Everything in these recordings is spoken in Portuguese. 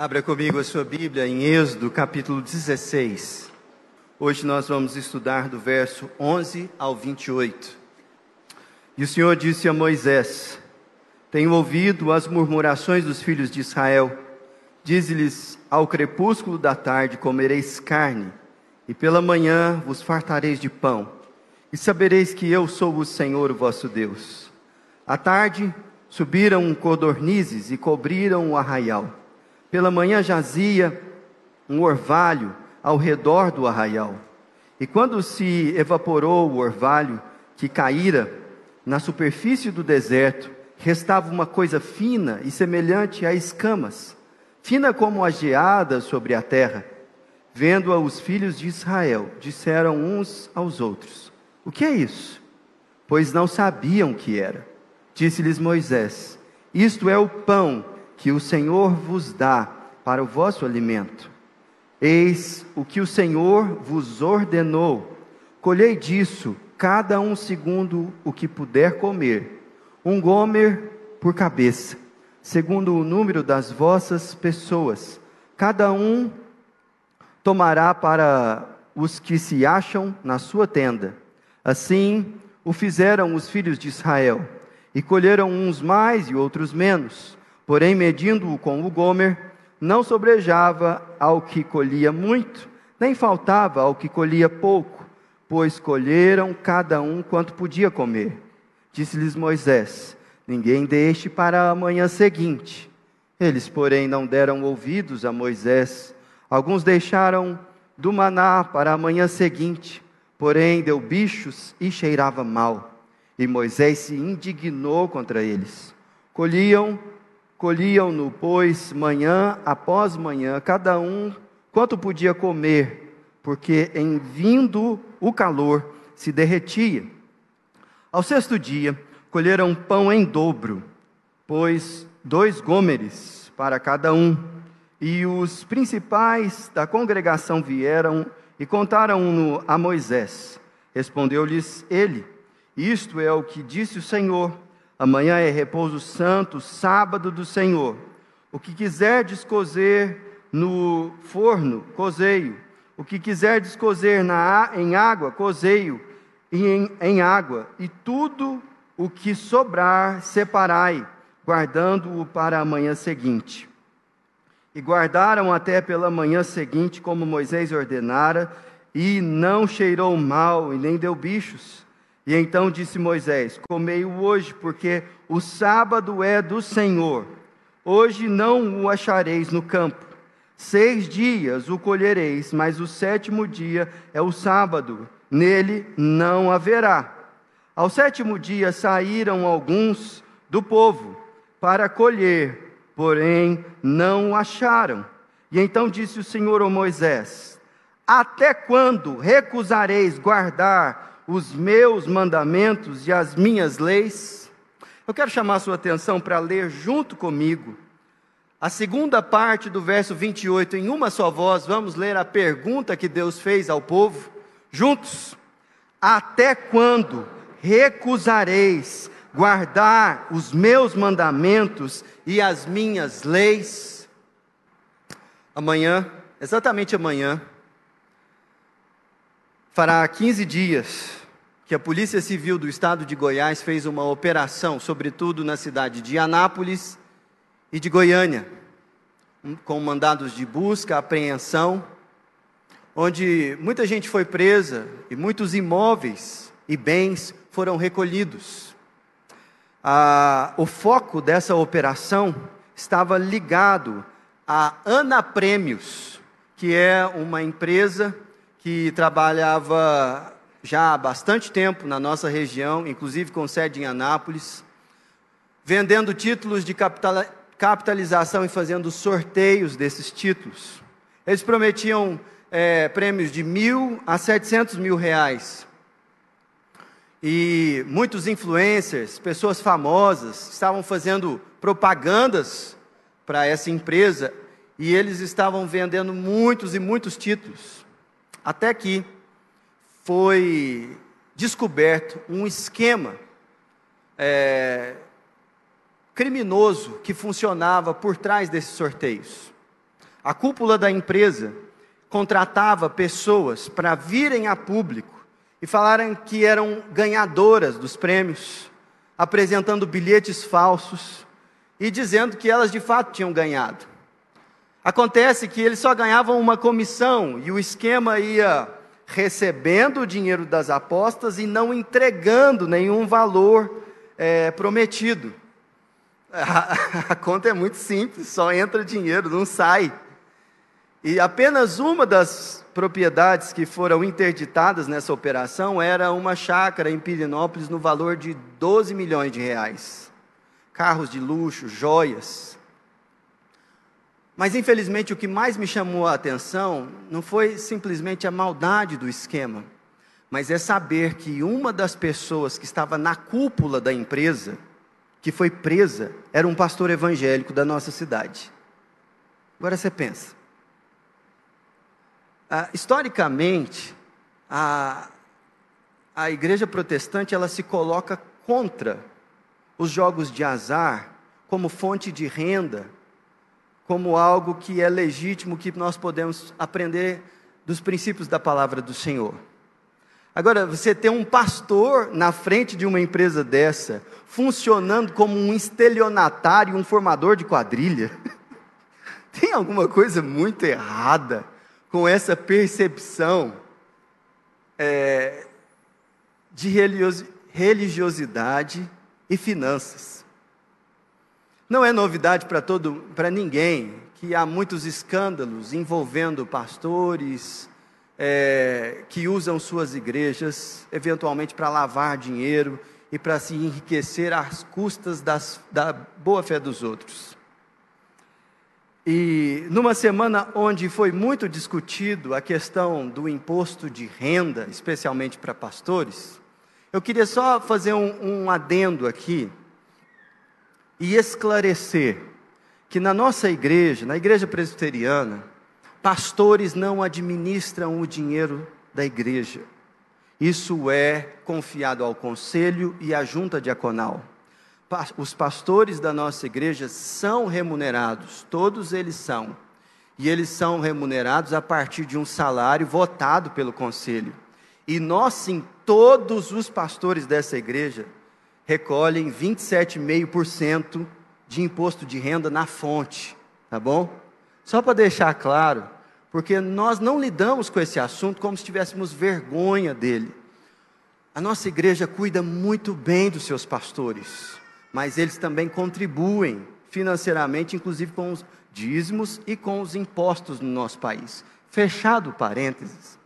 Abra comigo a sua Bíblia em Êxodo, capítulo 16. Hoje nós vamos estudar do verso 11 ao 28. E o Senhor disse a Moisés: Tenho ouvido as murmurações dos filhos de Israel. Dize-lhes: Ao crepúsculo da tarde comereis carne, e pela manhã vos fartareis de pão, e sabereis que eu sou o Senhor, o vosso Deus. À tarde subiram codornizes e cobriram o arraial pela manhã jazia um orvalho ao redor do arraial. E quando se evaporou o orvalho que caíra na superfície do deserto, restava uma coisa fina e semelhante a escamas, fina como a geada sobre a terra. Vendo-a os filhos de Israel, disseram uns aos outros: O que é isso? Pois não sabiam o que era. Disse-lhes Moisés: Isto é o pão que o Senhor vos dá para o vosso alimento. Eis o que o Senhor vos ordenou: colhei disso, cada um segundo o que puder comer, um gomer por cabeça, segundo o número das vossas pessoas. Cada um tomará para os que se acham na sua tenda. Assim o fizeram os filhos de Israel, e colheram uns mais e outros menos. Porém, medindo-o com o Gomer, não sobrejava ao que colhia muito, nem faltava ao que colhia pouco, pois colheram cada um quanto podia comer. Disse-lhes Moisés: Ninguém deixe para a manhã seguinte. Eles, porém, não deram ouvidos a Moisés. Alguns deixaram do maná para a manhã seguinte, porém deu bichos e cheirava mal. E Moisés se indignou contra eles. Colhiam Colhiam-no, pois, manhã após manhã, cada um quanto podia comer, porque em vindo o calor se derretia. Ao sexto dia, colheram pão em dobro, pois dois gômeres para cada um. E os principais da congregação vieram e contaram-no a Moisés. Respondeu-lhes ele: Isto é o que disse o Senhor Amanhã é repouso santo, sábado do Senhor. O que quiser descozer no forno, cozeio. O que quiser descozer na, em água, cozeio em, em água. E tudo o que sobrar, separai, guardando-o para a manhã seguinte. E guardaram até pela manhã seguinte, como Moisés ordenara, e não cheirou mal e nem deu bichos. E então disse Moisés: Comei-o hoje, porque o sábado é do Senhor. Hoje não o achareis no campo. Seis dias o colhereis, mas o sétimo dia é o sábado, nele não haverá. Ao sétimo dia saíram alguns do povo para colher, porém não o acharam. E então disse o Senhor a Moisés: Até quando recusareis guardar os meus mandamentos e as minhas leis. Eu quero chamar a sua atenção para ler junto comigo a segunda parte do verso 28, em uma só voz, vamos ler a pergunta que Deus fez ao povo, juntos. Até quando recusareis guardar os meus mandamentos e as minhas leis? Amanhã, exatamente amanhã, fará 15 dias que a Polícia Civil do Estado de Goiás fez uma operação, sobretudo na cidade de Anápolis e de Goiânia, com mandados de busca, apreensão, onde muita gente foi presa e muitos imóveis e bens foram recolhidos. Ah, o foco dessa operação estava ligado à Ana Prêmios, que é uma empresa que trabalhava já há bastante tempo na nossa região, inclusive com sede em Anápolis, vendendo títulos de capitalização e fazendo sorteios desses títulos. Eles prometiam é, prêmios de mil a setecentos mil reais. E muitos influencers, pessoas famosas, estavam fazendo propagandas para essa empresa e eles estavam vendendo muitos e muitos títulos. Até que foi descoberto um esquema é, criminoso que funcionava por trás desses sorteios. A cúpula da empresa contratava pessoas para virem a público e falarem que eram ganhadoras dos prêmios, apresentando bilhetes falsos e dizendo que elas de fato tinham ganhado. Acontece que eles só ganhavam uma comissão e o esquema ia recebendo o dinheiro das apostas e não entregando nenhum valor é, prometido. A, a conta é muito simples, só entra dinheiro, não sai. E apenas uma das propriedades que foram interditadas nessa operação era uma chácara em Pirinópolis no valor de 12 milhões de reais. Carros de luxo, joias. Mas infelizmente o que mais me chamou a atenção não foi simplesmente a maldade do esquema, mas é saber que uma das pessoas que estava na cúpula da empresa, que foi presa, era um pastor evangélico da nossa cidade. Agora você pensa. Ah, historicamente, a, a igreja protestante ela se coloca contra os jogos de azar como fonte de renda, como algo que é legítimo que nós podemos aprender dos princípios da palavra do Senhor. Agora, você ter um pastor na frente de uma empresa dessa, funcionando como um estelionatário, um formador de quadrilha, tem alguma coisa muito errada com essa percepção é, de religiosidade e finanças. Não é novidade para todo, para ninguém que há muitos escândalos envolvendo pastores é, que usam suas igrejas eventualmente para lavar dinheiro e para se enriquecer às custas das, da boa fé dos outros. E numa semana onde foi muito discutido a questão do imposto de renda, especialmente para pastores, eu queria só fazer um, um adendo aqui e esclarecer que na nossa igreja, na igreja presbiteriana, pastores não administram o dinheiro da igreja. Isso é confiado ao conselho e à junta diaconal os pastores da nossa igreja são remunerados, todos eles são. E eles são remunerados a partir de um salário votado pelo conselho. E nós, sim, todos os pastores dessa igreja recolhem 27,5% de imposto de renda na fonte, tá bom? Só para deixar claro, porque nós não lidamos com esse assunto como se tivéssemos vergonha dele. A nossa igreja cuida muito bem dos seus pastores mas eles também contribuem financeiramente, inclusive com os dízimos e com os impostos no nosso país. Fechado parênteses,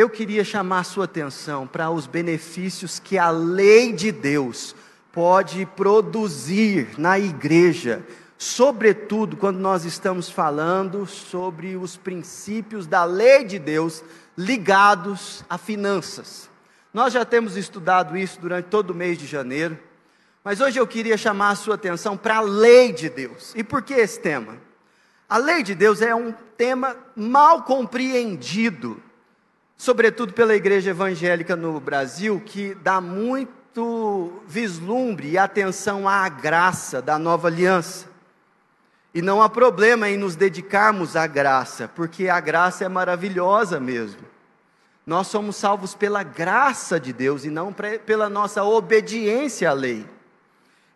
eu queria chamar sua atenção para os benefícios que a lei de Deus pode produzir na igreja, sobretudo quando nós estamos falando sobre os princípios da lei de Deus ligados a finanças. Nós já temos estudado isso durante todo o mês de janeiro. Mas hoje eu queria chamar a sua atenção para a lei de Deus. E por que esse tema? A lei de Deus é um tema mal compreendido, sobretudo pela igreja evangélica no Brasil, que dá muito vislumbre e atenção à graça da nova aliança. E não há problema em nos dedicarmos à graça, porque a graça é maravilhosa mesmo. Nós somos salvos pela graça de Deus e não pela nossa obediência à lei.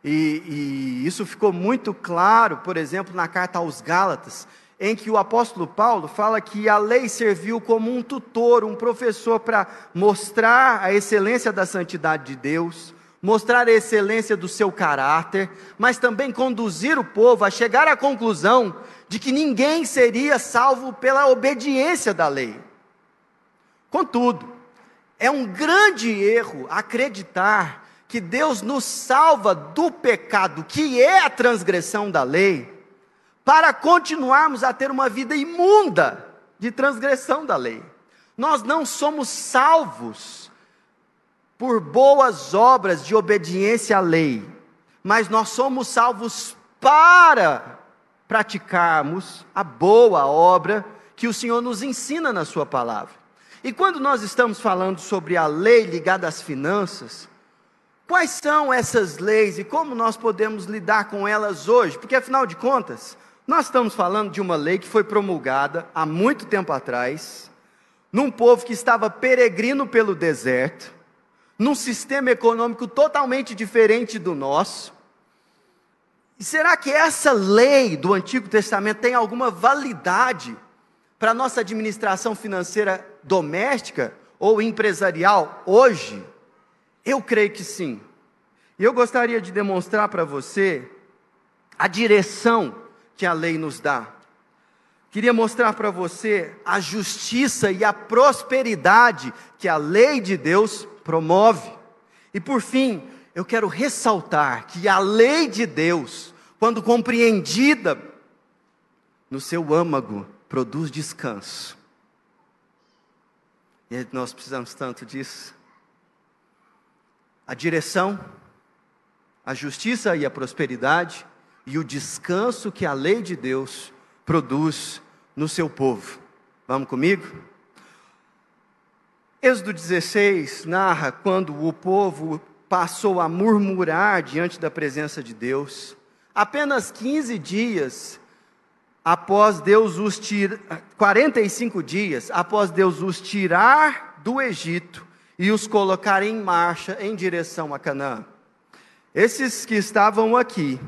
E, e, isso ficou muito claro, por exemplo, na carta aos Gálatas, em que o apóstolo Paulo fala que a lei serviu como um tutor, um professor para mostrar a excelência da santidade de Deus, mostrar a excelência do seu caráter, mas também conduzir o povo a chegar à conclusão de que ninguém seria salvo pela obediência da lei. Contudo, é um grande erro acreditar que Deus nos salva do pecado, que é a transgressão da lei, para continuarmos a ter uma vida imunda de transgressão da lei. Nós não somos salvos por boas obras de obediência à lei, mas nós somos salvos para praticarmos a boa obra que o Senhor nos ensina na Sua palavra. E quando nós estamos falando sobre a lei ligada às finanças, Quais são essas leis e como nós podemos lidar com elas hoje? Porque afinal de contas, Nós estamos falando de uma lei que foi promulgada há muito tempo atrás, num povo que estava peregrino pelo deserto, num sistema econômico totalmente diferente do nosso. E será que essa lei do Antigo Testamento tem alguma validade para a nossa administração financeira doméstica ou empresarial hoje? Eu creio que sim. E eu gostaria de demonstrar para você a direção que a lei nos dá. Queria mostrar para você a justiça e a prosperidade que a lei de Deus promove. E por fim, eu quero ressaltar que a lei de Deus, quando compreendida no seu âmago, produz descanso. E nós precisamos tanto disso. A direção, a justiça e a prosperidade e o descanso que a lei de Deus produz no seu povo. Vamos comigo? Êxodo 16 narra quando o povo passou a murmurar diante da presença de Deus. Apenas 15 dias após Deus os tirar, 45 dias após Deus os tirar do Egito e os colocar em marcha em direção a Canaã. Esses que estavam aqui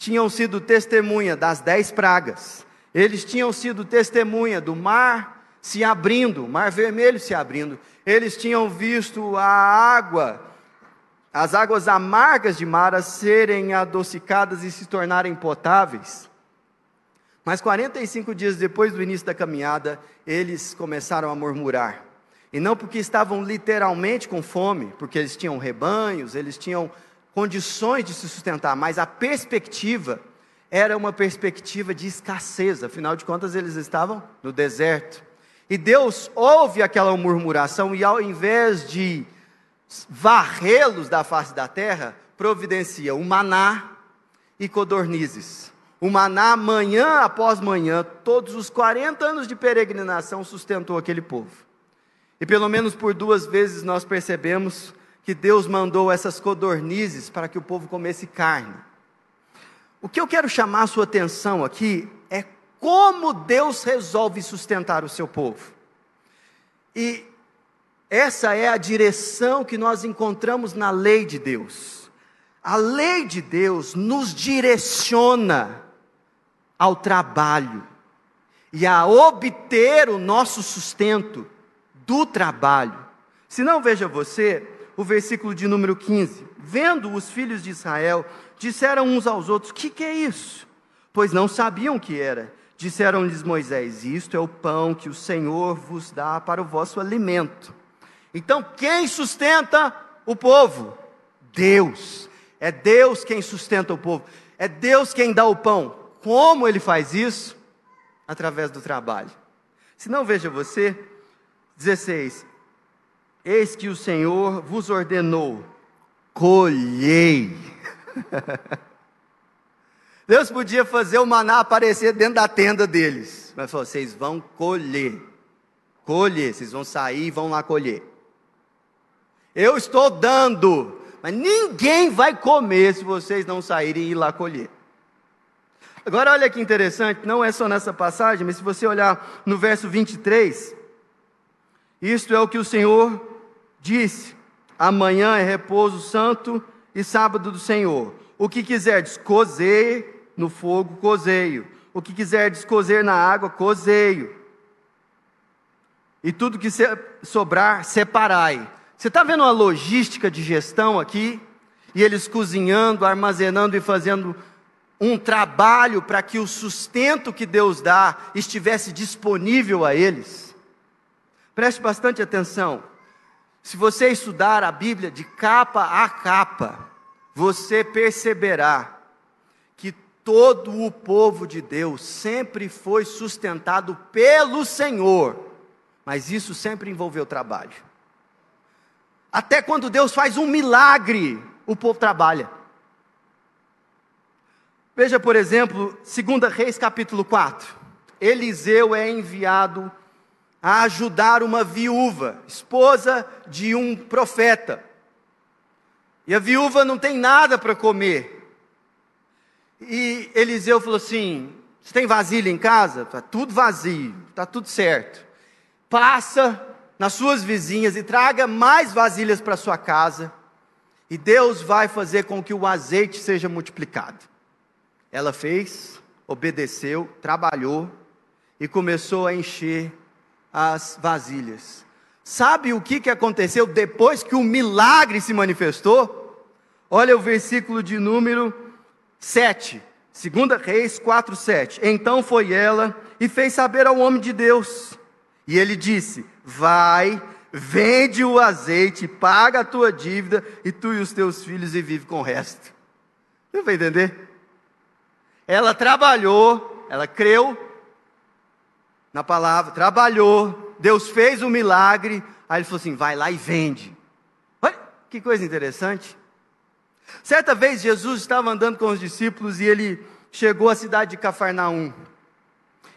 tinham sido testemunha das dez pragas, eles tinham sido testemunha do mar se abrindo, mar vermelho se abrindo, eles tinham visto a água, as águas amargas de Mara serem adocicadas e se tornarem potáveis. Mas 45 dias depois do início da caminhada, eles começaram a murmurar. E não porque estavam literalmente com fome, porque eles tinham rebanhos, eles tinham condições de se sustentar, mas a perspectiva era uma perspectiva de escassez, afinal de contas eles estavam no deserto. E Deus ouve aquela murmuração e ao invés de varrê-los da face da terra, providencia o maná e codornizes. O maná, manhã após manhã, todos os 40 anos de peregrinação, sustentou aquele povo. E pelo menos por duas vezes nós percebemos que Deus mandou essas codornizes para que o povo comesse carne. O que eu quero chamar a sua atenção aqui é como Deus resolve sustentar o seu povo. E essa é a direção que nós encontramos na lei de Deus. A lei de Deus nos direciona ao trabalho e a obter o nosso sustento do trabalho. Se não, veja você o versículo de número 15. Vendo os filhos de Israel, disseram uns aos outros: Que que é isso? Pois não sabiam o que era. Disseram-lhes Moisés: Isto é o pão que o Senhor vos dá para o vosso alimento. Então, quem sustenta o povo? Deus. É Deus quem sustenta o povo. É Deus quem dá o pão. Como ele faz isso? Através do trabalho. Se não, veja você, 16: Eis que o Senhor vos ordenou, colhei. Deus podia fazer o maná aparecer dentro da tenda deles, mas falou: vocês vão colher, colher, vocês vão sair e vão lá colher. Eu estou dando, mas ninguém vai comer se vocês não saírem e ir lá colher. Agora, olha que interessante, não é só nessa passagem, mas se você olhar no verso 23, isto é o que o Senhor disse: amanhã é repouso santo e sábado do Senhor. O que quiserdes cozer, no fogo, cozeio. O que quiser descozer na água, cozeio. E tudo que sobrar, separai. Você está vendo a logística de gestão aqui? E eles cozinhando, armazenando e fazendo um trabalho para que o sustento que Deus dá estivesse disponível a eles. Preste bastante atenção. Se você estudar a Bíblia de capa a capa, você perceberá todo o povo de Deus sempre foi sustentado pelo Senhor, mas isso sempre envolveu trabalho. Até quando Deus faz um milagre, o povo trabalha. Veja, por exemplo, 2 Reis capítulo 4. Eliseu é enviado a ajudar uma viúva, esposa de um profeta. E a viúva não tem nada para comer. E Eliseu falou assim: Você tem vasilha em casa? Está tudo vazio, está tudo certo. Passa nas suas vizinhas e traga mais vasilhas para sua casa, e Deus vai fazer com que o azeite seja multiplicado. Ela fez, obedeceu, trabalhou e começou a encher as vasilhas. Sabe o que, que aconteceu depois que o milagre se manifestou? Olha o versículo de número 7. Segunda Reis 4, 7. Então foi ela e fez saber ao homem de Deus. E ele disse: Vai, vende o azeite, paga a tua dívida, e tu e os teus filhos e vive com o resto. Você vai entender? Ela trabalhou, ela creu na palavra, trabalhou, Deus fez o um milagre, aí ele falou assim: vai lá e vende. Olha que coisa interessante. Certa vez Jesus estava andando com os discípulos e ele chegou à cidade de Cafarnaum.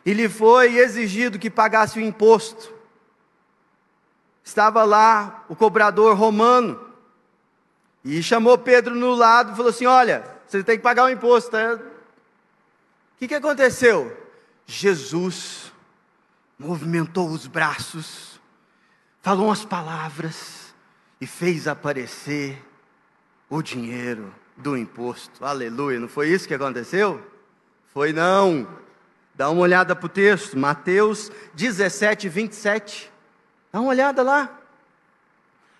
E lhe foi exigido que pagasse o imposto. Estava lá o cobrador romano. E chamou Pedro no lado e falou assim: Olha, você tem que pagar o imposto. Tá? O que, que aconteceu? Jesus movimentou os braços, falou umas palavras e fez aparecer o dinheiro do imposto. Aleluia, não foi isso que aconteceu? Foi não. Dá uma olhada para o texto, Mateus 17, 27. Dá uma olhada lá.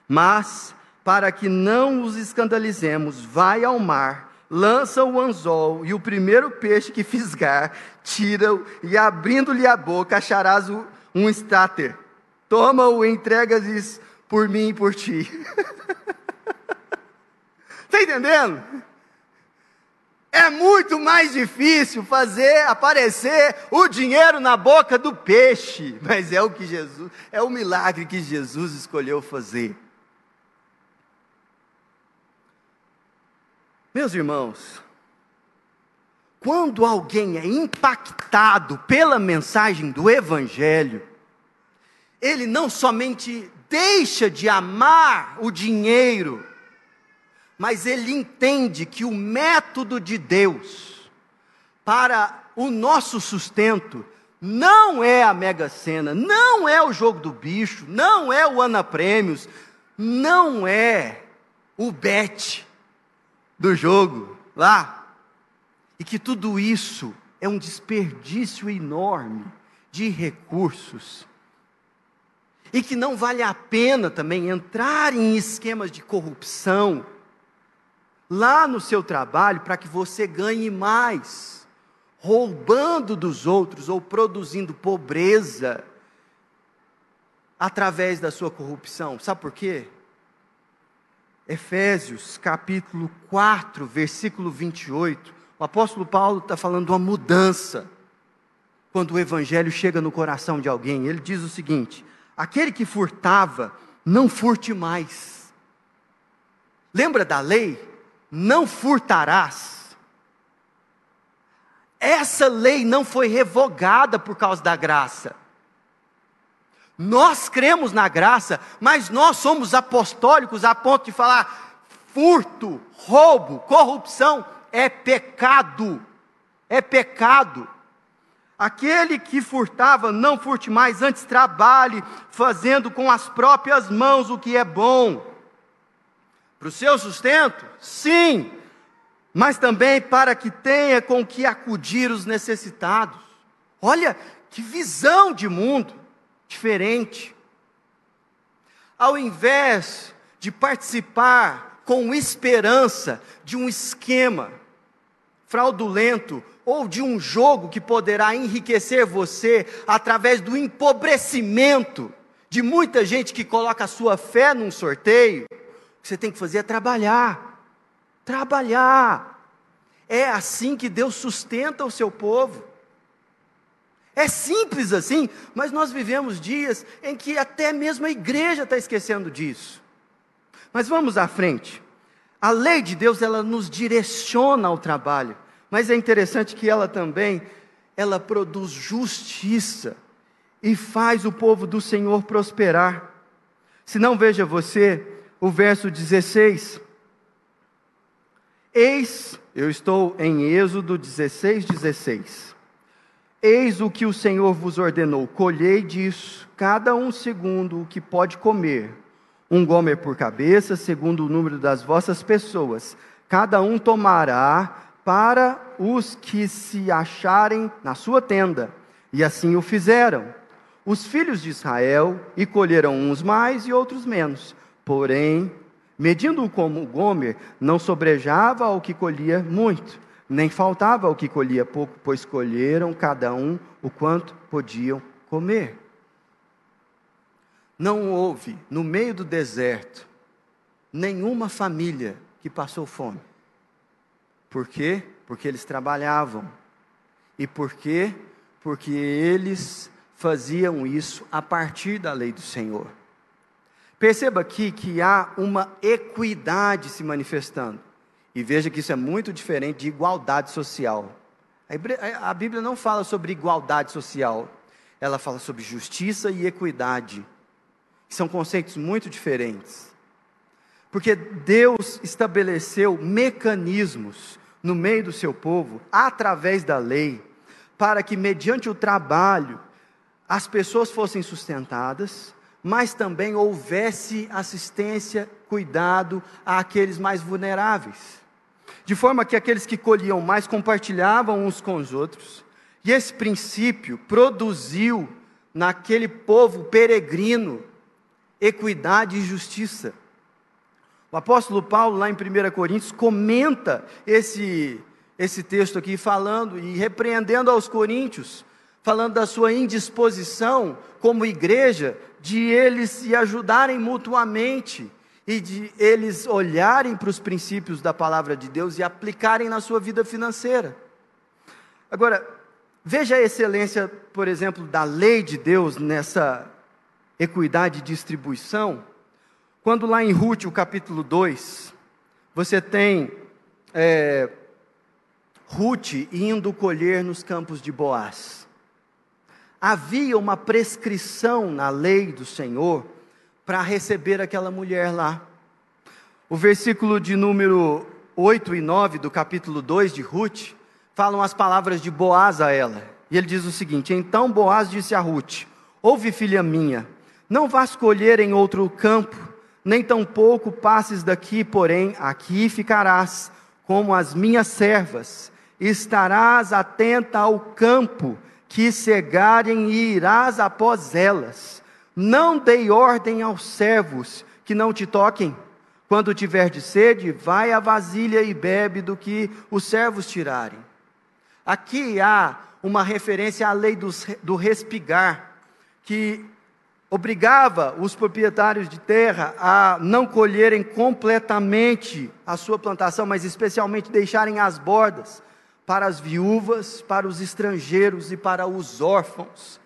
Mas, para que não os escandalizemos, vai ao mar, lança o anzol e o primeiro peixe que fisgar, tira-o e abrindo-lhe a boca acharás um estáter. Toma-o e entrega-lhes por mim e por ti. Está entendendo? É muito mais difícil fazer aparecer o dinheiro na boca do peixe, mas é o que Jesus, é o milagre que Jesus escolheu fazer. Meus irmãos, quando alguém é impactado pela mensagem do Evangelho, ele não somente deixa de amar o dinheiro, mas ele entende que o método de Deus para o nosso sustento não é a Mega Sena, não é o jogo do bicho, não é o Ana Prêmios, não é o bet do jogo lá. E que tudo isso é um desperdício enorme de recursos. E que não vale a pena também entrar em esquemas de corrupção lá no seu trabalho para que você ganhe mais, roubando dos outros ou produzindo pobreza através da sua corrupção. Sabe por quê? Efésios capítulo 4, versículo 28, o apóstolo Paulo está falando de uma mudança. Quando o evangelho chega no coração de alguém, ele diz o seguinte: aquele que furtava, não furte mais. Lembra da lei? não furtarás. Essa lei não foi revogada por causa da graça. Nós cremos na graça, mas nós somos apostólicos a ponto de falar: furto, roubo, corrupção é pecado. É pecado. Aquele que furtava, não furte mais, antes trabalhe, fazendo com as próprias mãos o que é bom para o seu sustento? Sim, mas também para que tenha com que acudir os necessitados. Olha que visão de mundo diferente. Ao invés de participar com esperança de um esquema fraudulento ou de um jogo que poderá enriquecer você através do empobrecimento de muita gente que coloca a sua fé num sorteio, que você tem que fazer é trabalhar. Trabalhar. É assim que Deus sustenta o seu povo. É simples assim, mas nós vivemos dias em que até mesmo a igreja está esquecendo disso. Mas vamos à frente. A lei de Deus, ela nos direciona ao trabalho, mas é interessante que ela também, ela produz justiça e faz o povo do Senhor prosperar. Se não veja você, o verso 16. Eis, eu estou em Êxodo 16, 16. Eis o que o Senhor vos ordenou: colhei disso, cada um segundo o que pode comer, um gomer por cabeça, segundo o número das vossas pessoas. Cada um tomará para os que se acharem na sua tenda. E assim o fizeram. Os filhos de Israel e colheram uns mais e outros menos. Porém, medindo-o como Gomer, não sobrejava ao que colhia muito, nem faltava ao que colhia pouco, pois colheram cada um o quanto podiam comer. Não houve, no meio do deserto, nenhuma família que passou fome. Por quê? Porque eles trabalhavam. E por quê? Porque eles faziam isso a partir da lei do Senhor. Perceba aqui que há uma equidade se manifestando. E veja que isso é muito diferente de igualdade social. A Bíblia não fala sobre igualdade social, ela fala sobre justiça e equidade. São conceitos muito diferentes. Porque Deus estabeleceu mecanismos no meio do seu povo, através da lei, para que, mediante o trabalho, as pessoas fossem sustentadas, mas também houvesse assistência, cuidado àqueles mais vulneráveis. De forma que aqueles que colhiam mais compartilhavam uns com os outros, e esse princípio produziu naquele povo peregrino equidade e justiça. O apóstolo Paulo, lá em 1 Coríntios, comenta esse, esse texto aqui, falando e repreendendo aos coríntios, falando da sua indisposição como igreja, de eles se ajudarem mutuamente e de eles olharem para os princípios da palavra de Deus e aplicarem na sua vida financeira. Agora, veja a excelência, por exemplo, da lei de Deus nessa equidade de distribuição. Quando lá em Ruth, o capítulo 2, você tem é, Ruth indo colher nos campos de Boaz. Havia uma prescrição na lei do Senhor para receber aquela mulher lá. O versículo de número 8 e 9 do capítulo 2 de Ruth falam as palavras de Boaz a ela. E ele diz o seguinte: Então Boaz disse a Ruth: Ouve, filha minha, não vás colher em outro campo nem tampouco passes daqui, porém aqui ficarás, como as minhas servas, estarás atenta ao campo que cegarem e irás após elas. Não dei ordem aos servos que não te toquem. Quando tiver de sede, vai à vasilha e bebe do que os servos tirarem. Aqui há uma referência à lei do, do respigar, que obrigava os proprietários de terra a não colherem completamente a sua plantação, mas especialmente deixarem as bordas para as viúvas, para os estrangeiros e para os órfãos.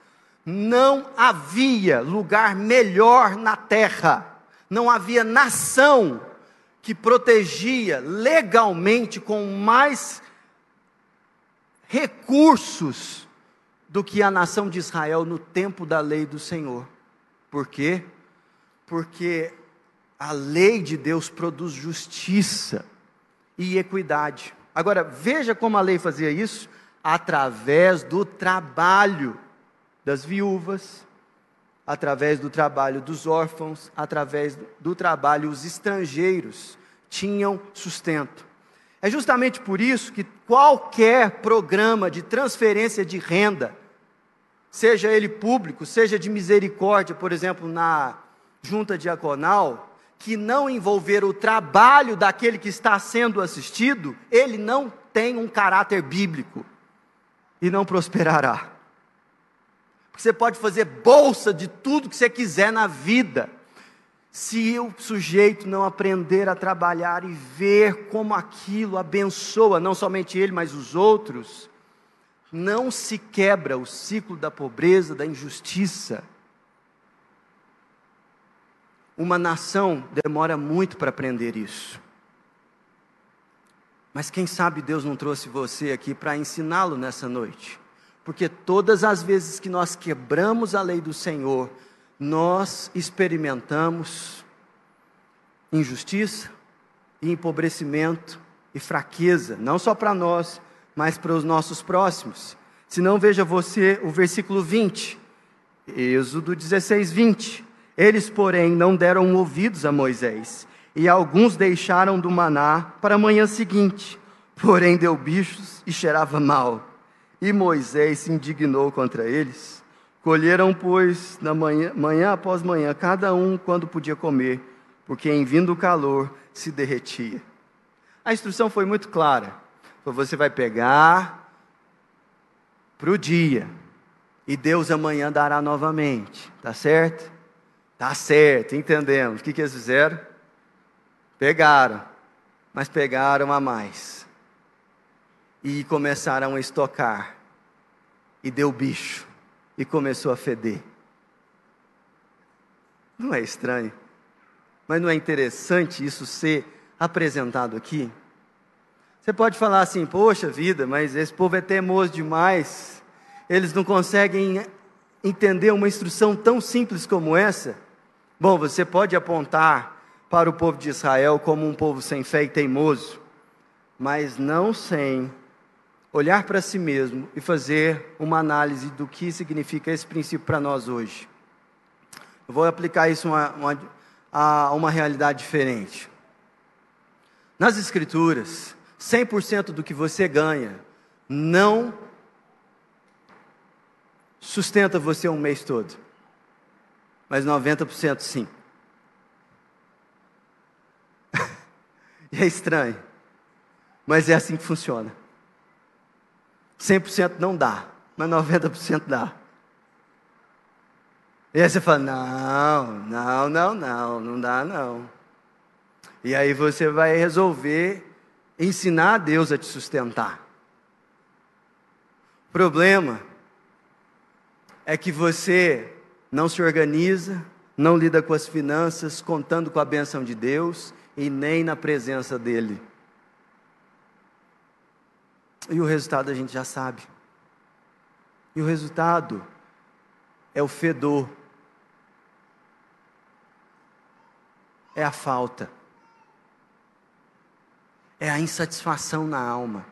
Não havia lugar melhor na terra, não havia nação que protegia legalmente com mais recursos do que a nação de Israel no tempo da lei do Senhor. Por quê? Porque a lei de Deus produz justiça e equidade. Agora, veja como a lei fazia isso através do trabalho das viúvas, através do trabalho dos órfãos, através do trabalho os estrangeiros tinham sustento. É justamente por isso que qualquer programa de transferência de renda seja ele público, seja de misericórdia, por exemplo, na junta diaconal, que não envolver o trabalho daquele que está sendo assistido, ele não tem um caráter bíblico e não prosperará. Você pode fazer bolsa de tudo que você quiser na vida, se o sujeito não aprender a trabalhar e ver como aquilo abençoa não somente ele, mas os outros, não se quebra o ciclo da pobreza, da injustiça. Uma nação demora muito para aprender isso. Mas quem sabe Deus não trouxe você aqui para ensiná-lo nessa noite? Porque todas as vezes que nós quebramos a lei do Senhor, nós experimentamos injustiça e empobrecimento e fraqueza, não só para nós, mas para os nossos próximos. Se não, veja você o versículo 20, Êxodo 16, 20. Eles, porém, não deram ouvidos a Moisés, e alguns deixaram do maná para a manhã seguinte, porém deu bichos e cheirava mal. E Moisés se indignou contra eles. Colheram, pois, na manhã, manhã após manhã, cada um quando podia comer, porque em vindo o calor se derretia. A instrução foi muito clara. Você vai pegar para o dia, e Deus amanhã dará novamente, tá certo? Tá certo, entendemos. O que, que eles fizeram? Pegaram, mas pegaram a mais. E começaram a estocar. E deu bicho. E começou a feder. Não é estranho? Mas não é interessante isso ser apresentado aqui? Você pode falar assim, poxa vida, mas esse povo é teimoso demais. Eles não conseguem entender uma instrução tão simples como essa. Bom, você pode apontar para o povo de Israel como um povo sem fé e teimoso, mas não sem olhar para si mesmo e fazer uma análise do que significa esse princípio para nós hoje. Eu vou aplicar isso a uma, a uma realidade diferente. Nas Escrituras, 100% do que você ganha não sustenta você um mês todo, mas 90% sim. e é estranho, mas é assim que funciona. 100% não dá, mas 90% dá. E aí você fala: não, não, não, não, não dá não. E aí você vai resolver ensinar a Deus a te sustentar. O problema é que você não se organiza, não lida com as finanças, contando com a benção de Deus e nem na presença dEle. E o resultado a gente já sabe. E o resultado é o fedor, é a falta é a insatisfação na alma.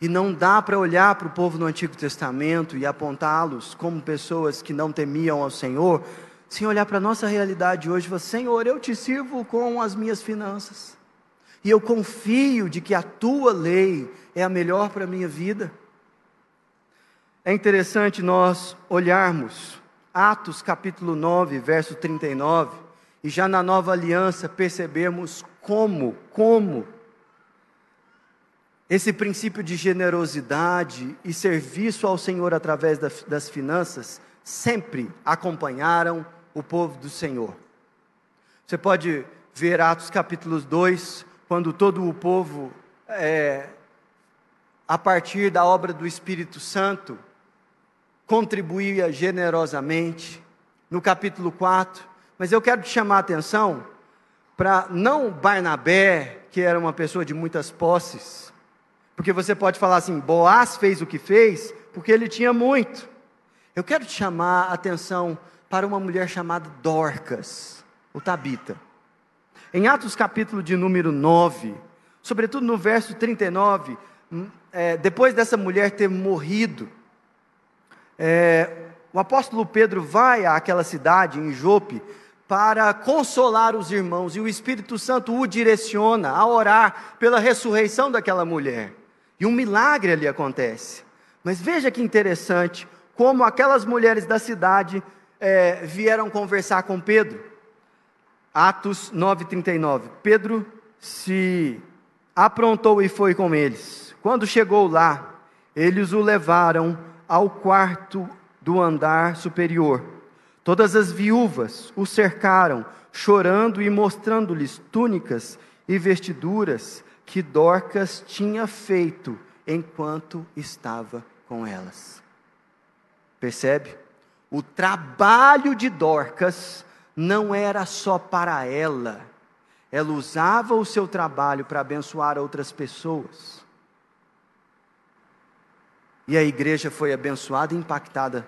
E não dá para olhar para o povo no Antigo Testamento e apontá-los como pessoas que não temiam ao Senhor, sem olhar para a nossa realidade hoje Senhor, eu te sirvo com as minhas finanças, e eu confio de que a tua lei é a melhor para a minha vida. É interessante nós olharmos Atos capítulo 9, verso 39, e já na nova aliança percebemos como, como esse princípio de generosidade e serviço ao Senhor através das finanças sempre acompanharam o povo do Senhor. Você pode ver Atos capítulo 2, quando todo o povo, é, a partir da obra do Espírito Santo, contribuía generosamente. No capítulo 4, mas eu quero te chamar a atenção para não Barnabé, que era uma pessoa de muitas posses, porque você pode falar assim: Boaz fez o que fez porque ele tinha muito. Eu quero te chamar a atenção para uma mulher chamada Dorcas, ou Tabita. Em Atos capítulo de número 9, sobretudo no verso 39, hum, é, depois dessa mulher ter morrido, é, o apóstolo Pedro vai àquela cidade, em Jope, para consolar os irmãos, e o Espírito Santo o direciona a orar pela ressurreição daquela mulher. E um milagre ali acontece. Mas veja que interessante como aquelas mulheres da cidade é, vieram conversar com Pedro. Atos 9,39. Pedro se aprontou e foi com eles. Quando chegou lá, eles o levaram ao quarto do andar superior Todas as viúvas o cercaram, chorando e mostrando-lhes túnicas e vestiduras que Dorcas tinha feito enquanto estava com elas. Percebe? O trabalho de Dorcas não era só para ela, ela usava o seu trabalho para abençoar outras pessoas. E a igreja foi abençoada e impactada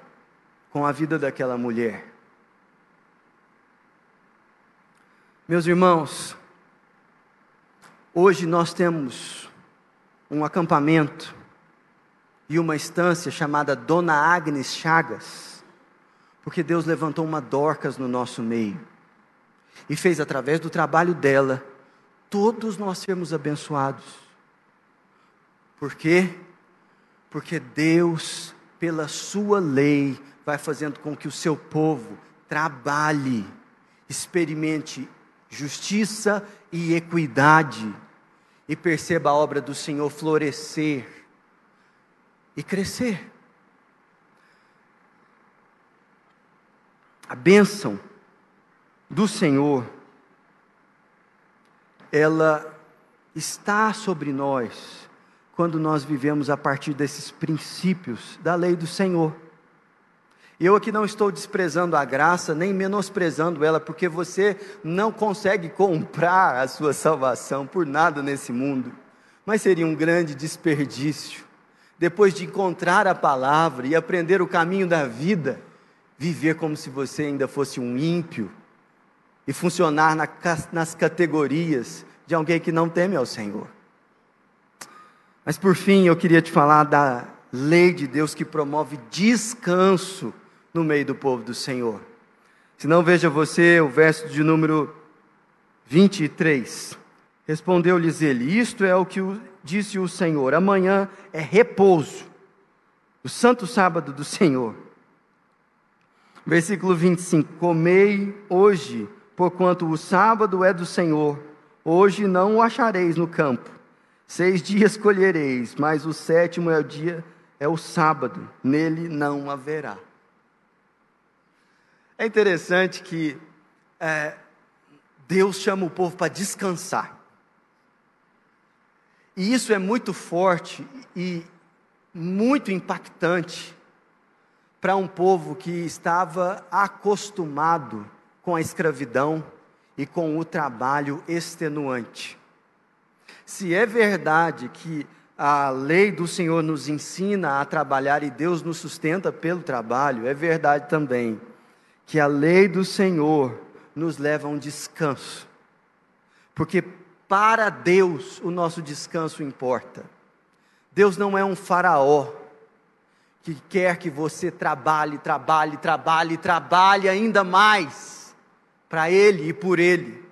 com a vida daquela mulher. Meus irmãos, hoje nós temos um acampamento e uma instância chamada Dona Agnes Chagas, porque Deus levantou uma Dorcas no nosso meio e fez através do trabalho dela todos nós sermos abençoados. Por quê? Porque Deus, pela sua lei, vai fazendo com que o seu povo trabalhe, experimente justiça e equidade e perceba a obra do Senhor florescer e crescer. Bênção do Senhor, ela está sobre nós quando nós vivemos a partir desses princípios da lei do Senhor. Eu aqui não estou desprezando a graça, nem menosprezando ela, porque você não consegue comprar a sua salvação por nada nesse mundo. Mas seria um grande desperdício, depois de encontrar a palavra e aprender o caminho da vida, viver como se você ainda fosse um ímpio e funcionar na, nas categorias de alguém que não teme ao Senhor. Mas por fim, eu queria te falar da lei de Deus que promove descanso no meio do povo do Senhor. Se não, veja você o verso de número 23. Respondeu-lhes ele: Isto é o que disse o Senhor: amanhã é repouso, o santo sábado do Senhor. Versículo 25: Comei hoje, porquanto o sábado é do Senhor, hoje não o achareis no campo. Seis dias colhereis, mas o sétimo é o dia, é o sábado, nele não haverá. É interessante que é, Deus chama o povo para descansar. E isso é muito forte e muito impactante para um povo que estava acostumado com a escravidão e com o trabalho extenuante. Se é verdade que a lei do Senhor nos ensina a trabalhar e Deus nos sustenta pelo trabalho, é verdade também que a lei do Senhor nos leva a um descanso, porque para Deus o nosso descanso importa. Deus não é um faraó que quer que você trabalhe, trabalhe, trabalhe, trabalhe ainda mais para Ele e por Ele.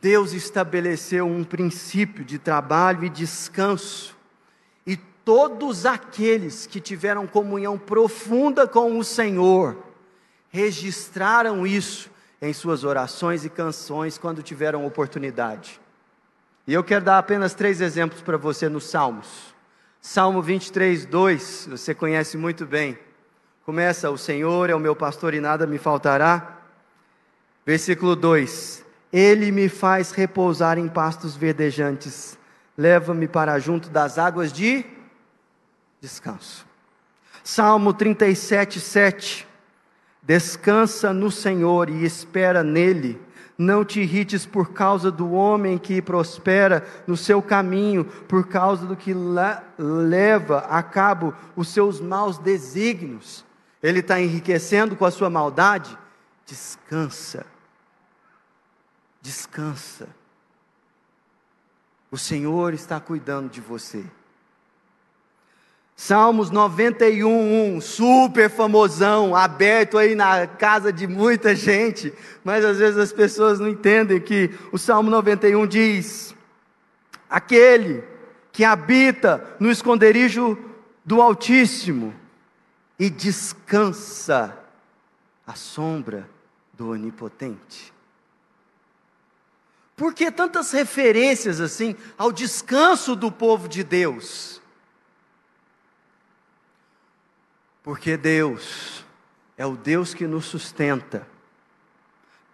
Deus estabeleceu um princípio de trabalho e descanso, e todos aqueles que tiveram comunhão profunda com o Senhor, registraram isso em suas orações e canções quando tiveram oportunidade. E eu quero dar apenas três exemplos para você nos Salmos. Salmo 23, 2, você conhece muito bem. Começa: O Senhor é o meu pastor e nada me faltará. Versículo 2: Ele me faz repousar em pastos verdejantes, leva-me para junto das águas de descanso. Salmo 37, 7: Descansa no Senhor e espera nele. Não te irrites por causa do homem que prospera no seu caminho, por causa do que leva a cabo os seus maus desígnios. Ele está enriquecendo com a sua maldade. Descansa. Descansa. O Senhor está cuidando de você. Salmos 91, super famosão, aberto aí na casa de muita gente, mas às vezes as pessoas não entendem que o Salmo 91 diz: Aquele que habita no esconderijo do Altíssimo e descansa à sombra do Onipotente. Por que tantas referências assim ao descanso do povo de Deus? Porque Deus é o Deus que nos sustenta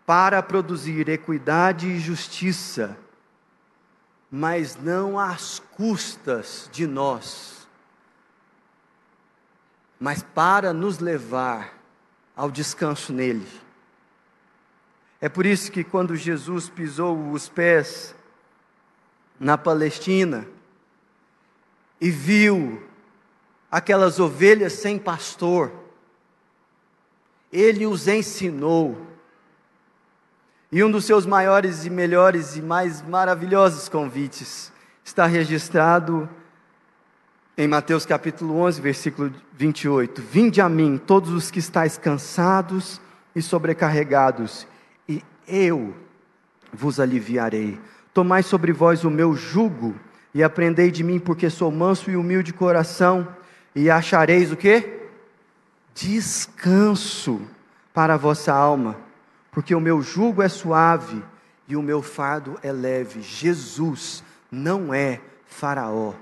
para produzir equidade e justiça, mas não às custas de nós, mas para nos levar ao descanso nele. É por isso que quando Jesus pisou os pés na Palestina e viu aquelas ovelhas sem pastor. Ele os ensinou. E um dos seus maiores e melhores e mais maravilhosos convites está registrado em Mateus capítulo 11, versículo 28. Vinde a mim, todos os que estáis cansados e sobrecarregados, e eu vos aliviarei. Tomai sobre vós o meu jugo e aprendei de mim, porque sou manso e humilde de coração, e achareis o que? Descanso para a vossa alma, porque o meu jugo é suave e o meu fardo é leve. Jesus não é Faraó.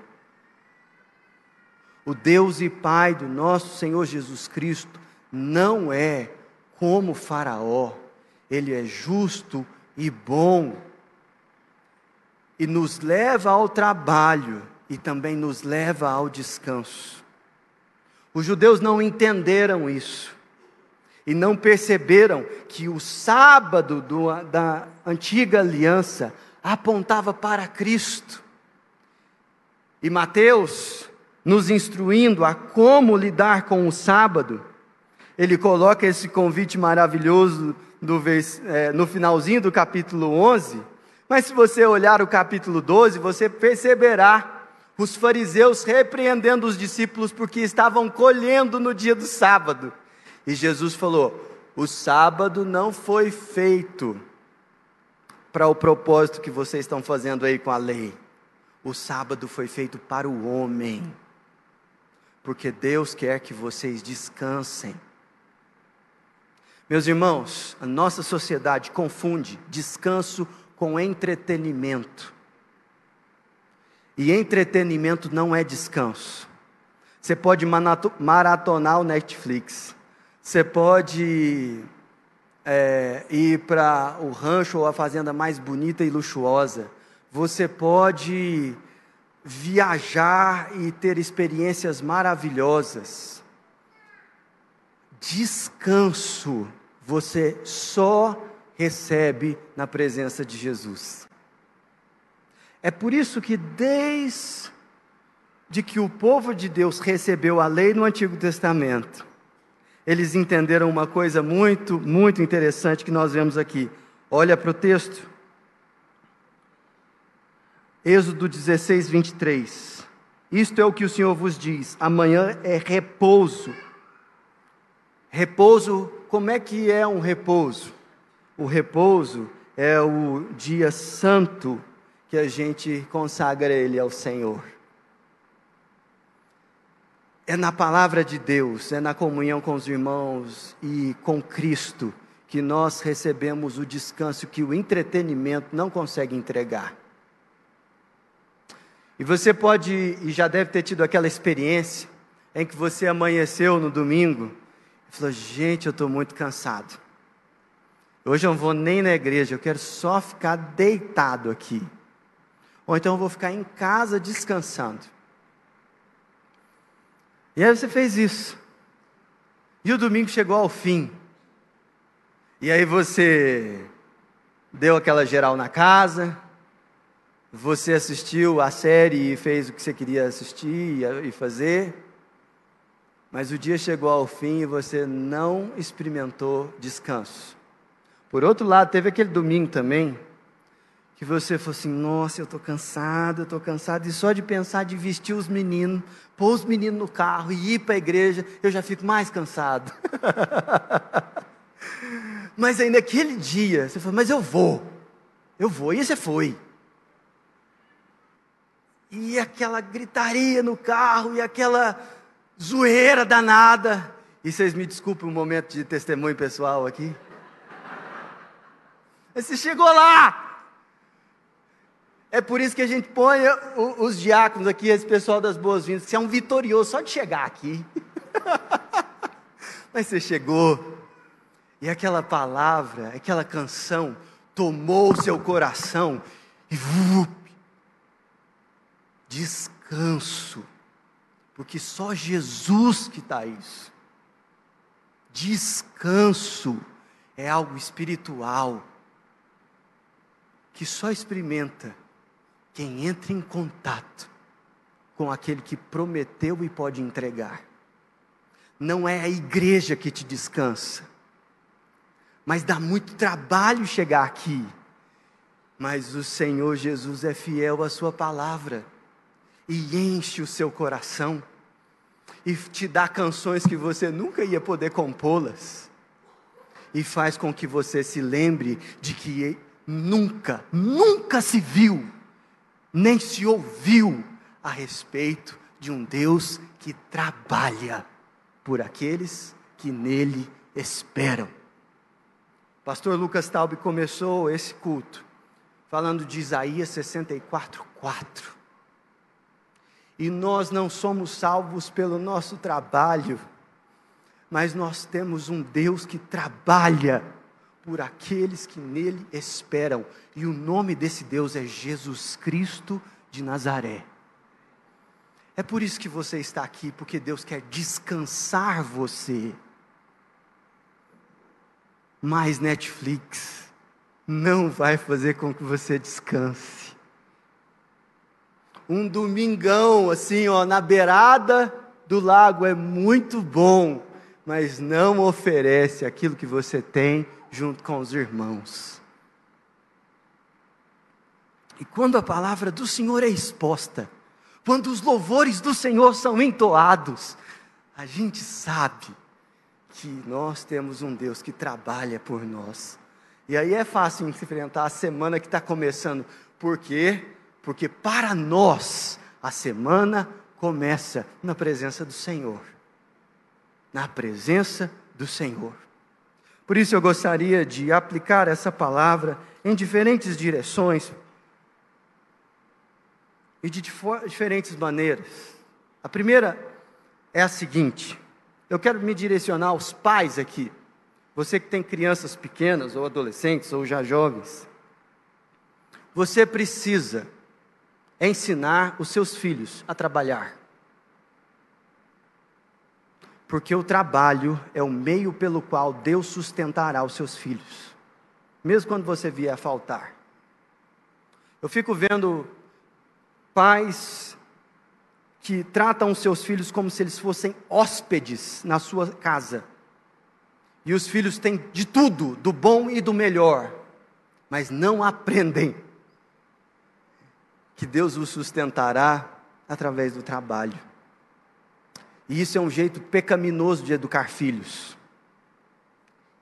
O Deus e Pai do nosso Senhor Jesus Cristo não é como Faraó, ele é justo e bom e nos leva ao trabalho e também nos leva ao descanso. Os judeus não entenderam isso e não perceberam que o sábado do, da antiga aliança apontava para Cristo. E Mateus, nos instruindo a como lidar com o sábado, ele coloca esse convite maravilhoso é, no finalzinho do capítulo 11, mas se você olhar o capítulo 12, você perceberá os fariseus repreendendo os discípulos porque estavam colhendo no dia do sábado. E Jesus falou: o sábado não foi feito para o propósito que vocês estão fazendo aí com a lei. O sábado foi feito para o homem. Porque Deus quer que vocês descansem. Meus irmãos, a nossa sociedade confunde descanso com entretenimento. E entretenimento não é descanso. Você pode maratonar o Netflix. Você pode é, ir para o rancho ou a fazenda mais bonita e luxuosa. Você pode viajar e ter experiências maravilhosas. Descanso você só recebe na presença de Jesus. É por isso que desde que o povo de Deus recebeu a lei no Antigo Testamento, eles entenderam uma coisa muito, muito interessante que nós vemos aqui. Olha para o texto. Êxodo 16, 23. Isto é o que o Senhor vos diz: amanhã é repouso. Repouso, como é que é um repouso? O repouso é o dia santo que a gente consagra ele ao Senhor. É na palavra de Deus, é na comunhão com os irmãos e com Cristo que nós recebemos o descanso que o entretenimento não consegue entregar. E você pode, e já deve ter tido aquela experiência, em que você amanheceu no domingo e falou: Gente, eu estou muito cansado. Hoje eu não vou nem na igreja, eu quero só ficar deitado aqui. Ou então eu vou ficar em casa descansando. E aí você fez isso. E o domingo chegou ao fim. E aí você deu aquela geral na casa, você assistiu a série e fez o que você queria assistir e fazer, mas o dia chegou ao fim e você não experimentou descanso. Por outro lado, teve aquele domingo também, que você falou assim: nossa, eu estou cansado, eu estou cansado, e só de pensar de vestir os meninos, pôr os meninos no carro e ir para a igreja, eu já fico mais cansado. mas aí naquele dia, você falou: mas eu vou, eu vou, e você foi. E aquela gritaria no carro, e aquela zoeira danada. E vocês me desculpem um momento de testemunho pessoal aqui. Você chegou lá. É por isso que a gente põe os diáconos aqui, esse pessoal das boas-vindas, que é um vitorioso só de chegar aqui. Mas você chegou, e aquela palavra, aquela canção, tomou seu coração e descanso, porque só Jesus que está isso. Descanso é algo espiritual que só experimenta quem entra em contato com aquele que prometeu e pode entregar. Não é a igreja que te descansa, mas dá muito trabalho chegar aqui. Mas o Senhor Jesus é fiel à Sua palavra, e enche o seu coração e te dá canções que você nunca ia poder compô-las e faz com que você se lembre de que nunca, nunca se viu, nem se ouviu a respeito de um Deus que trabalha por aqueles que nele esperam. Pastor Lucas Taube começou esse culto falando de Isaías 64, 4. E nós não somos salvos pelo nosso trabalho, mas nós temos um Deus que trabalha por aqueles que nele esperam. E o nome desse Deus é Jesus Cristo de Nazaré. É por isso que você está aqui, porque Deus quer descansar você. Mas Netflix não vai fazer com que você descanse. Um domingão assim, ó, na beirada do lago é muito bom, mas não oferece aquilo que você tem junto com os irmãos. E quando a palavra do Senhor é exposta, quando os louvores do Senhor são entoados, a gente sabe que nós temos um Deus que trabalha por nós. E aí é fácil enfrentar a semana que está começando. Por quê? Porque para nós a semana começa na presença do Senhor. Na presença do Senhor. Por isso eu gostaria de aplicar essa palavra em diferentes direções e de diferentes maneiras. A primeira é a seguinte: eu quero me direcionar aos pais aqui. Você que tem crianças pequenas, ou adolescentes, ou já jovens. Você precisa ensinar os seus filhos a trabalhar. Porque o trabalho é o meio pelo qual Deus sustentará os seus filhos, mesmo quando você vier a faltar. Eu fico vendo pais que tratam seus filhos como se eles fossem hóspedes na sua casa. E os filhos têm de tudo, do bom e do melhor, mas não aprendem que Deus os sustentará através do trabalho. E isso é um jeito pecaminoso de educar filhos.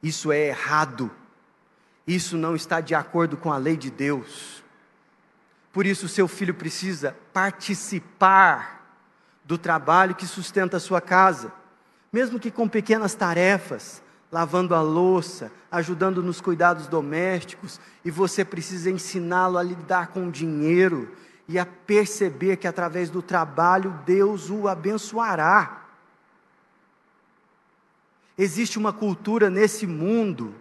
Isso é errado. Isso não está de acordo com a lei de Deus. Por isso, seu filho precisa participar do trabalho que sustenta a sua casa, mesmo que com pequenas tarefas, lavando a louça, ajudando nos cuidados domésticos, e você precisa ensiná-lo a lidar com o dinheiro e a perceber que através do trabalho Deus o abençoará. Existe uma cultura nesse mundo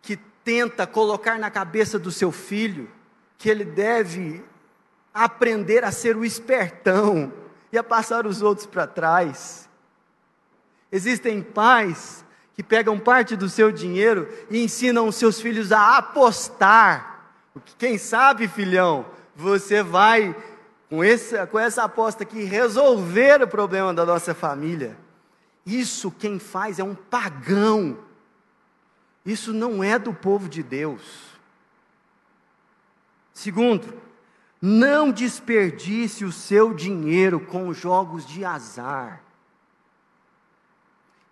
que tenta colocar na cabeça do seu filho que ele deve aprender a ser o espertão e a passar os outros para trás. Existem pais que pegam parte do seu dinheiro e ensinam os seus filhos a apostar. Quem sabe, filhão, você vai, com essa, com essa aposta aqui, resolver o problema da nossa família. Isso quem faz é um pagão. Isso não é do povo de Deus. Segundo, não desperdice o seu dinheiro com jogos de azar.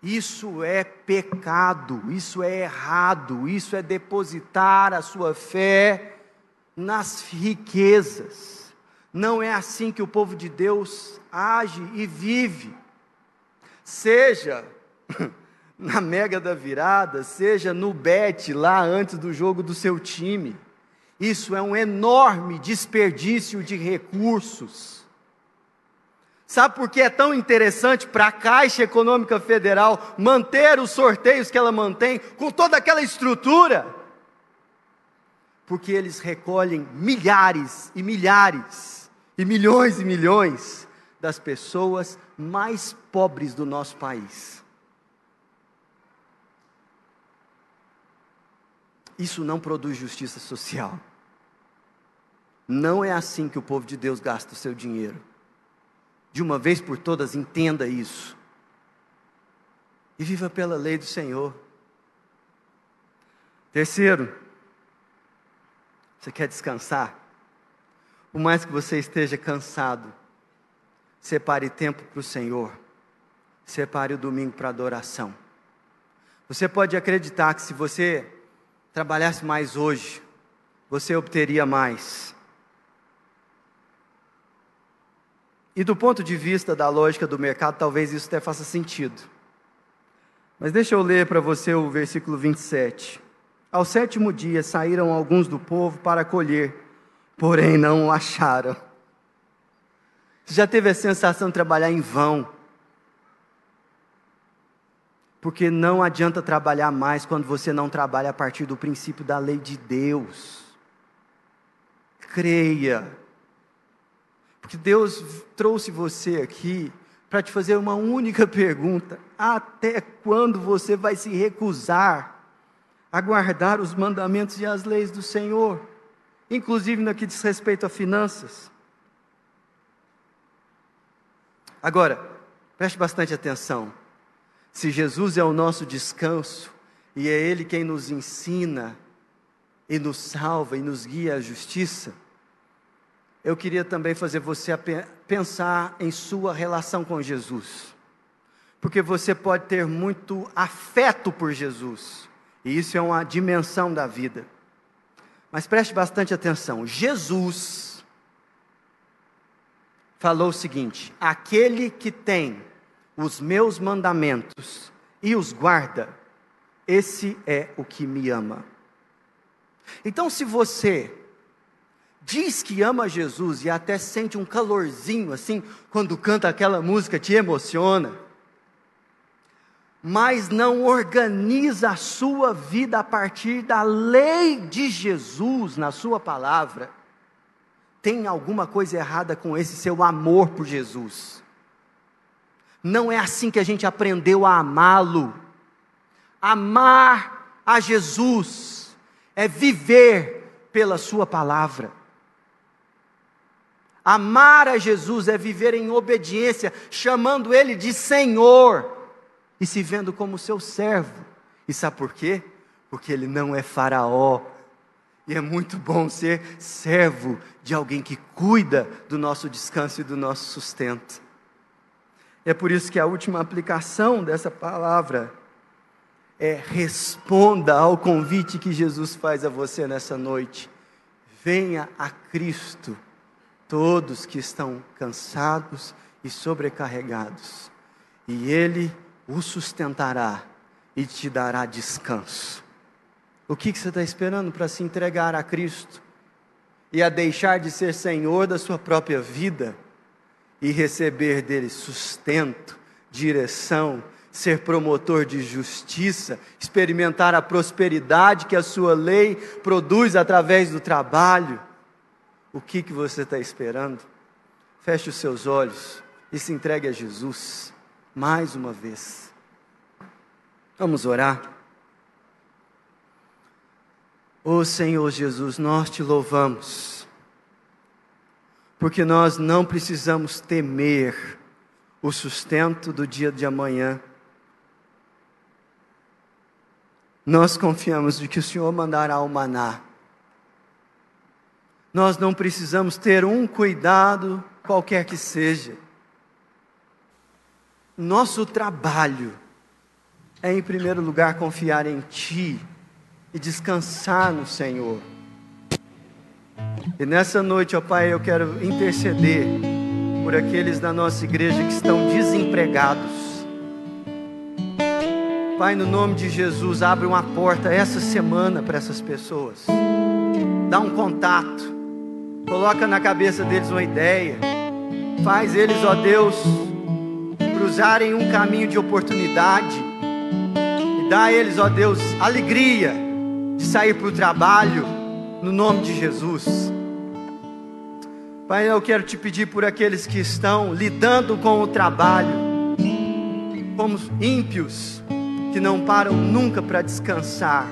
Isso é pecado, isso é errado, isso é depositar a sua fé nas riquezas. Não é assim que o povo de Deus age e vive. Seja na mega da virada, seja no bet lá antes do jogo do seu time. Isso é um enorme desperdício de recursos. Sabe por que é tão interessante para a Caixa Econômica Federal manter os sorteios que ela mantém com toda aquela estrutura? Porque eles recolhem milhares e milhares e milhões e milhões das pessoas mais pobres do nosso país. Isso não produz justiça social. Não é assim que o povo de Deus gasta o seu dinheiro. De uma vez por todas, entenda isso. E viva pela lei do Senhor. Terceiro, você quer descansar? Por mais que você esteja cansado, separe tempo para o Senhor. Separe o domingo para adoração. Você pode acreditar que se você trabalhasse mais hoje, você obteria mais. E do ponto de vista da lógica do mercado, talvez isso até faça sentido. Mas deixa eu ler para você o versículo 27. Ao sétimo dia saíram alguns do povo para colher, porém não o acharam. Você já teve a sensação de trabalhar em vão? Porque não adianta trabalhar mais quando você não trabalha a partir do princípio da lei de Deus. Creia. Porque Deus trouxe você aqui para te fazer uma única pergunta: até quando você vai se recusar a guardar os mandamentos e as leis do Senhor, inclusive no que diz respeito a finanças? Agora, preste bastante atenção. Se Jesus é o nosso descanso e é Ele quem nos ensina e nos salva e nos guia à justiça, eu queria também fazer você pensar em sua relação com Jesus. Porque você pode ter muito afeto por Jesus, e isso é uma dimensão da vida. Mas preste bastante atenção: Jesus falou o seguinte: aquele que tem os meus mandamentos e os guarda, esse é o que me ama. Então, se você diz que ama Jesus e até sente um calorzinho assim, quando canta aquela música, te emociona, mas não organiza a sua vida a partir da lei de Jesus na sua palavra, tem alguma coisa errada com esse seu amor por Jesus. Não é assim que a gente aprendeu a amá-lo. Amar a Jesus é viver pela Sua palavra. Amar a Jesus é viver em obediência, chamando Ele de Senhor e se vendo como seu servo. E sabe por quê? Porque Ele não é Faraó. E é muito bom ser servo de alguém que cuida do nosso descanso e do nosso sustento. É por isso que a última aplicação dessa palavra é responda ao convite que Jesus faz a você nessa noite. Venha a Cristo todos que estão cansados e sobrecarregados, e Ele o sustentará e te dará descanso. O que, que você está esperando para se entregar a Cristo e a deixar de ser senhor da sua própria vida e receber dele sustento, direção, ser promotor de justiça, experimentar a prosperidade que a sua lei produz através do trabalho? O que, que você está esperando? Feche os seus olhos e se entregue a Jesus mais uma vez. Vamos orar. Ô oh, Senhor Jesus, nós te louvamos, porque nós não precisamos temer o sustento do dia de amanhã. Nós confiamos de que o Senhor mandará o maná nós não precisamos ter um cuidado qualquer que seja. Nosso trabalho é, em primeiro lugar, confiar em Ti e descansar no Senhor. E nessa noite, ó Pai, eu quero interceder por aqueles da nossa igreja que estão desempregados. Pai, no nome de Jesus, abre uma porta essa semana para essas pessoas. Dá um contato Coloca na cabeça deles uma ideia. Faz eles, ó Deus, cruzarem um caminho de oportunidade. E dá a eles, ó Deus, alegria de sair para o trabalho, no nome de Jesus. Pai, eu quero te pedir por aqueles que estão lidando com o trabalho, como ímpios, que não param nunca para descansar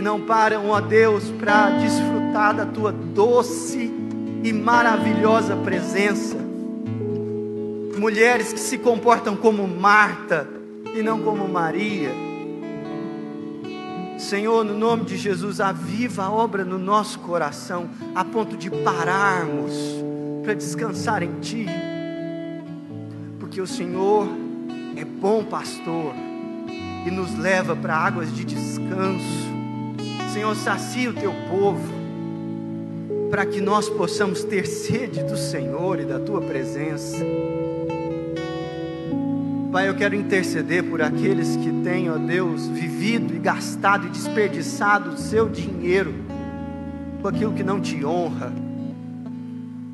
que não param, ó Deus, para desfrutar da tua doce e maravilhosa presença. Mulheres que se comportam como Marta e não como Maria. Senhor, no nome de Jesus, aviva a obra no nosso coração, a ponto de pararmos para descansar em Ti, porque o Senhor é bom pastor e nos leva para águas de descanso. Senhor, sacia o Teu povo, para que nós possamos ter sede do Senhor e da Tua presença. Pai, eu quero interceder por aqueles que têm, ó Deus, vivido e gastado e desperdiçado o seu dinheiro com aquilo que não te honra.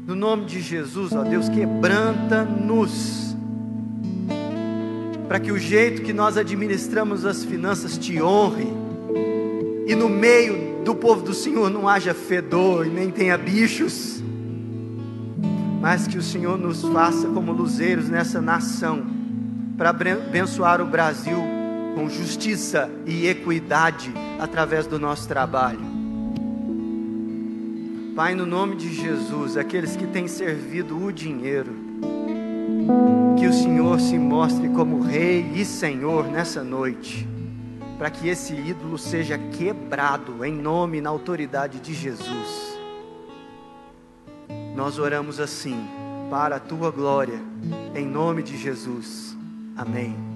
No nome de Jesus, ó Deus, quebranta-nos, para que o jeito que nós administramos as finanças te honre, e no meio do povo do Senhor não haja fedor e nem tenha bichos, mas que o Senhor nos faça como luzeiros nessa nação para abençoar o Brasil com justiça e equidade através do nosso trabalho. Pai, no nome de Jesus, aqueles que têm servido o dinheiro, que o Senhor se mostre como Rei e Senhor nessa noite, para que esse ídolo seja quebrado em nome e na autoridade de Jesus. Nós oramos assim, para a tua glória, em nome de Jesus. Amém.